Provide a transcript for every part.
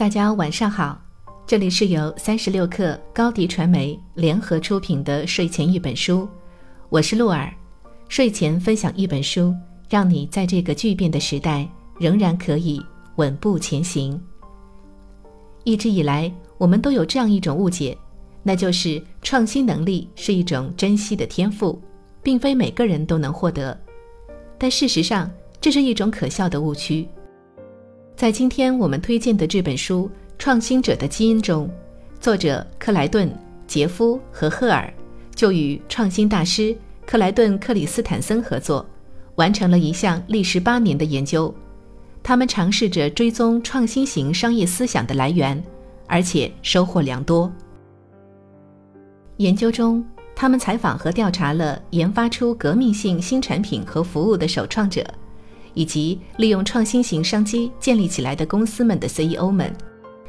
大家晚上好，这里是由三十六克高迪传媒联合出品的睡前一本书，我是露儿，睡前分享一本书，让你在这个巨变的时代仍然可以稳步前行。一直以来，我们都有这样一种误解，那就是创新能力是一种珍惜的天赋，并非每个人都能获得。但事实上，这是一种可笑的误区。在今天我们推荐的这本书《创新者的基因》中，作者克莱顿·杰夫和赫尔就与创新大师克莱顿·克里斯坦森合作，完成了一项历时八年的研究。他们尝试着追踪创新型商业思想的来源，而且收获良多。研究中，他们采访和调查了研发出革命性新产品和服务的首创者，以及利用创新型商机建立起来的公司们的 CEO 们，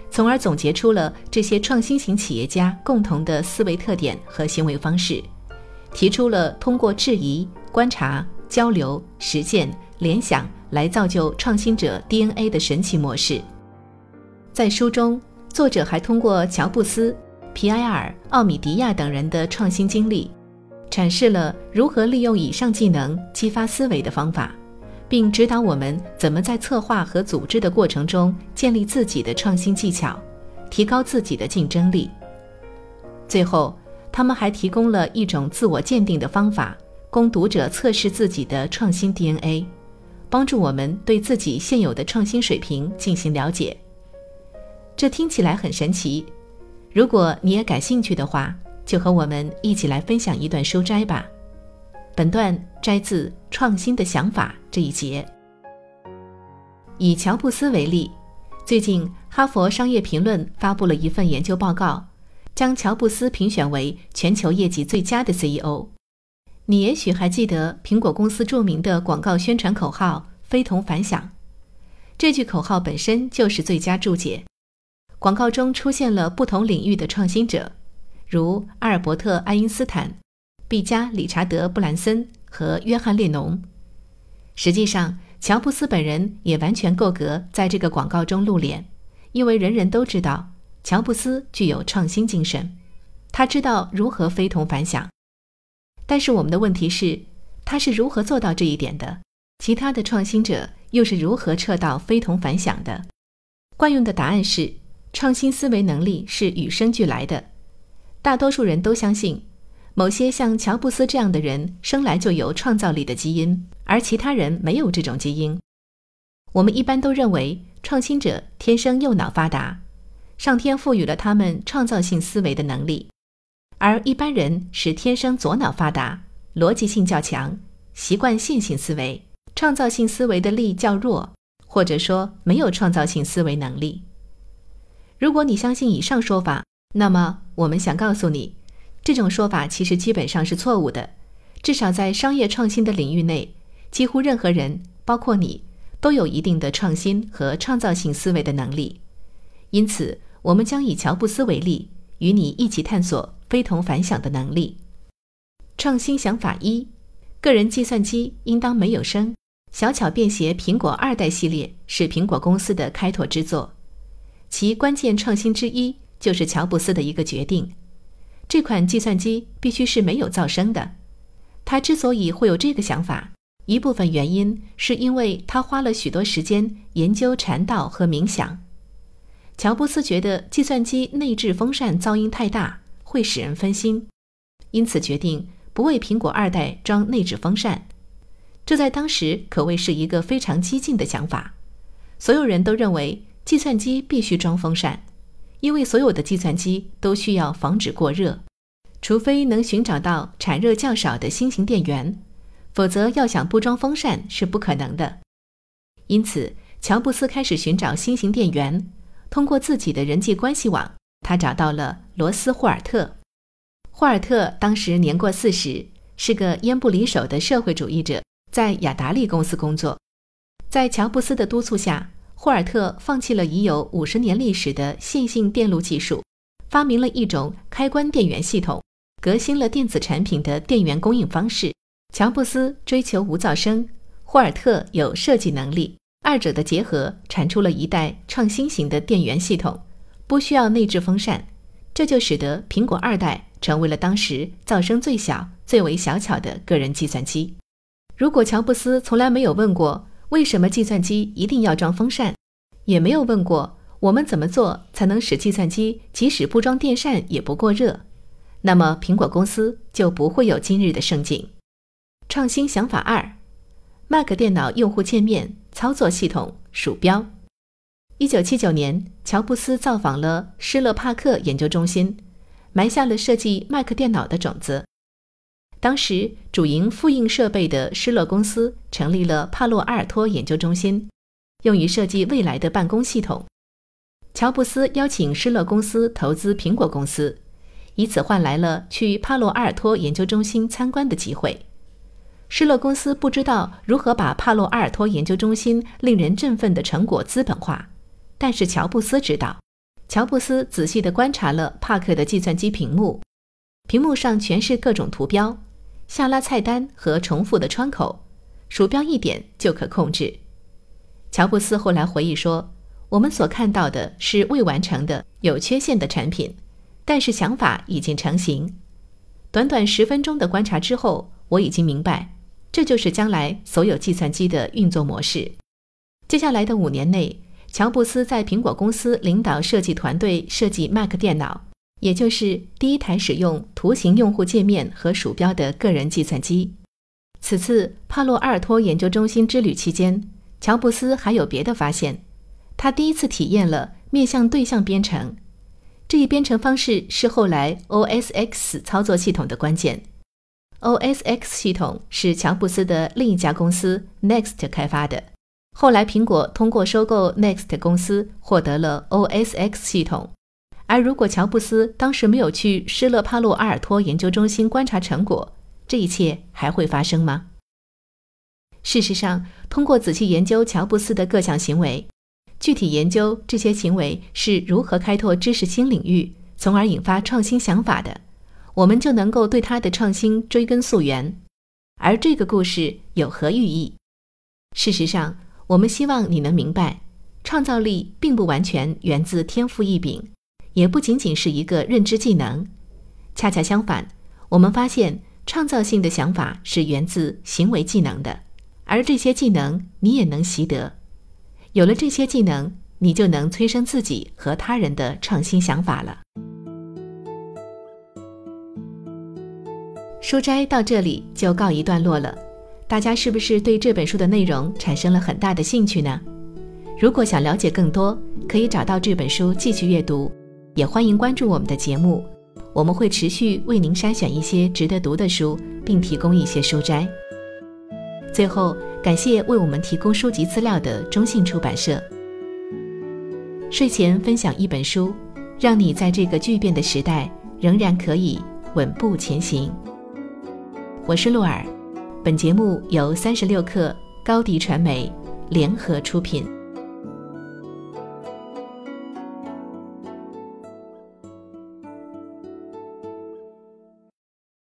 从而总结出了这些创新型企业家共同的思维特点和行为方式，提出了通过质疑、观察、交流、实践、联想来造就创新者 DNA 的神奇模式。在书中，作者还通过乔布斯。皮埃尔、奥米迪亚等人的创新经历，阐释了如何利用以上技能激发思维的方法，并指导我们怎么在策划和组织的过程中建立自己的创新技巧，提高自己的竞争力。最后，他们还提供了一种自我鉴定的方法，供读者测试自己的创新 DNA，帮助我们对自己现有的创新水平进行了解。这听起来很神奇。如果你也感兴趣的话，就和我们一起来分享一段书摘吧。本段摘自《创新的想法》这一节。以乔布斯为例，最近哈佛商业评论发布了一份研究报告，将乔布斯评选为全球业绩最佳的 CEO。你也许还记得苹果公司著名的广告宣传口号“非同凡响”，这句口号本身就是最佳注解。广告中出现了不同领域的创新者，如阿尔伯特·爱因斯坦、毕加·理查德·布兰森和约翰·列侬。实际上，乔布斯本人也完全够格在这个广告中露脸，因为人人都知道乔布斯具有创新精神，他知道如何非同凡响。但是我们的问题是，他是如何做到这一点的？其他的创新者又是如何测到非同凡响的？惯用的答案是。创新思维能力是与生俱来的，大多数人都相信，某些像乔布斯这样的人生来就有创造力的基因，而其他人没有这种基因。我们一般都认为创新者天生右脑发达，上天赋予了他们创造性思维的能力，而一般人是天生左脑发达，逻辑性较强，习惯线性思维，创造性思维的力较弱，或者说没有创造性思维能力。如果你相信以上说法，那么我们想告诉你，这种说法其实基本上是错误的。至少在商业创新的领域内，几乎任何人，包括你，都有一定的创新和创造性思维的能力。因此，我们将以乔布斯为例，与你一起探索非同凡响的能力。创新想法一：个人计算机应当没有声。小巧便携苹果二代系列是苹果公司的开拓之作。其关键创新之一就是乔布斯的一个决定：这款计算机必须是没有噪声的。他之所以会有这个想法，一部分原因是因为他花了许多时间研究禅道和冥想。乔布斯觉得计算机内置风扇噪音太大，会使人分心，因此决定不为苹果二代装内置风扇。这在当时可谓是一个非常激进的想法。所有人都认为。计算机必须装风扇，因为所有的计算机都需要防止过热，除非能寻找到产热较少的新型电源，否则要想不装风扇是不可能的。因此，乔布斯开始寻找新型电源。通过自己的人际关系网，他找到了罗斯霍尔特。霍尔特当时年过四十，是个烟不离手的社会主义者，在雅达利公司工作。在乔布斯的督促下，霍尔特放弃了已有五十年历史的线性电路技术，发明了一种开关电源系统，革新了电子产品的电源供应方式。乔布斯追求无噪声，霍尔特有设计能力，二者的结合产出了一代创新型的电源系统，不需要内置风扇，这就使得苹果二代成为了当时噪声最小、最为小巧的个人计算机。如果乔布斯从来没有问过为什么计算机一定要装风扇，也没有问过我们怎么做才能使计算机即使不装电扇也不过热，那么苹果公司就不会有今日的盛景。创新想法二：Mac 电脑用户界面、操作系统、鼠标。一九七九年，乔布斯造访了施勒帕克研究中心，埋下了设计 Mac 电脑的种子。当时，主营复印设备的施乐公司成立了帕洛阿尔托研究中心，用于设计未来的办公系统。乔布斯邀请施乐公司投资苹果公司，以此换来了去帕洛阿尔托研究中心参观的机会。施乐公司不知道如何把帕洛阿尔托研究中心令人振奋的成果资本化，但是乔布斯知道。乔布斯仔细地观察了帕克的计算机屏幕，屏幕上全是各种图标、下拉菜单和重复的窗口，鼠标一点就可控制。乔布斯后来回忆说：“我们所看到的是未完成的、有缺陷的产品，但是想法已经成型。短短十分钟的观察之后，我已经明白。”这就是将来所有计算机的运作模式。接下来的五年内，乔布斯在苹果公司领导设计团队设计 Mac 电脑，也就是第一台使用图形用户界面和鼠标的个人计算机。此次帕洛阿尔托研究中心之旅期间，乔布斯还有别的发现。他第一次体验了面向对象编程，这一编程方式是后来 OS X 操作系统的关键。OS X 系统是乔布斯的另一家公司 Next 开发的。后来，苹果通过收购 Next 公司获得了 OS X 系统。而如果乔布斯当时没有去施勒帕洛阿尔托研究中心观察成果，这一切还会发生吗？事实上，通过仔细研究乔布斯的各项行为，具体研究这些行为是如何开拓知识新领域，从而引发创新想法的。我们就能够对他的创新追根溯源，而这个故事有何寓意？事实上，我们希望你能明白，创造力并不完全源自天赋异禀，也不仅仅是一个认知技能。恰恰相反，我们发现创造性的想法是源自行为技能的，而这些技能你也能习得。有了这些技能，你就能催生自己和他人的创新想法了。书斋到这里就告一段落了，大家是不是对这本书的内容产生了很大的兴趣呢？如果想了解更多，可以找到这本书继续阅读，也欢迎关注我们的节目，我们会持续为您筛选一些值得读的书，并提供一些书斋。最后，感谢为我们提供书籍资料的中信出版社。睡前分享一本书，让你在这个巨变的时代仍然可以稳步前行。我是陆尔，本节目由三十六氪高迪传媒联合出品。